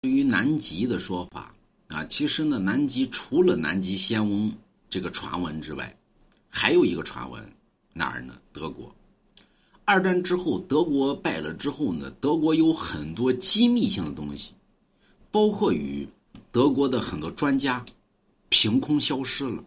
对于南极的说法啊，其实呢，南极除了南极仙翁这个传闻之外，还有一个传闻，哪儿呢？德国。二战之后，德国败了之后呢，德国有很多机密性的东西，包括与德国的很多专家凭空消失了。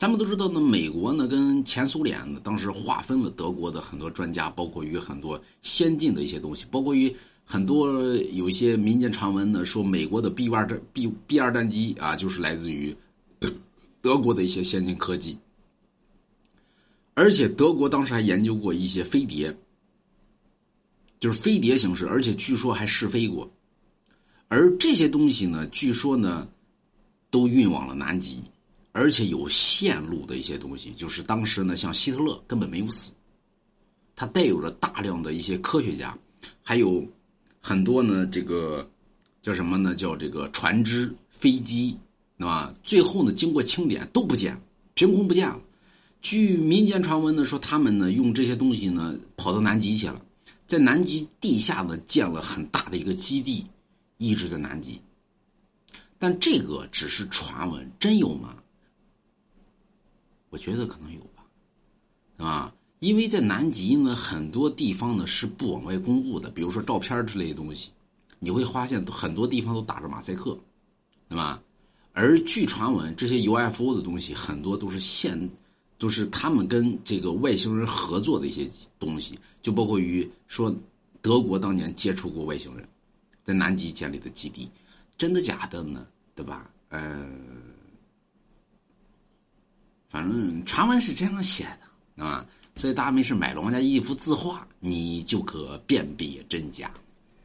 咱们都知道呢，美国呢跟前苏联呢当时划分了德国的很多专家，包括于很多先进的一些东西，包括于很多有一些民间传闻呢说美国的 B 二战 B B 二战机啊就是来自于德国的一些先进科技。而且德国当时还研究过一些飞碟，就是飞碟形式，而且据说还试飞过。而这些东西呢，据说呢，都运往了南极，而且有线路的一些东西，就是当时呢，像希特勒根本没有死，他带有着大量的一些科学家，还有很多呢，这个叫什么呢？叫这个船只、飞机，对吧？最后呢，经过清点都不见了，凭空不见了。据民间传闻呢，说他们呢用这些东西呢跑到南极去了，在南极地下呢建了很大的一个基地，一直在南极。但这个只是传闻，真有吗？我觉得可能有吧，啊，因为在南极呢，很多地方呢是不往外公布的，比如说照片之类的东西，你会发现很多地方都打着马赛克，对吧？而据传闻，这些 UFO 的东西很多都是现。都是他们跟这个外星人合作的一些东西，就包括于说德国当年接触过外星人，在南极建立的基地，真的假的呢？对吧？呃，反正传闻是这样写的啊，所以大家没事买了王家一幅字画，你就可辨别真假。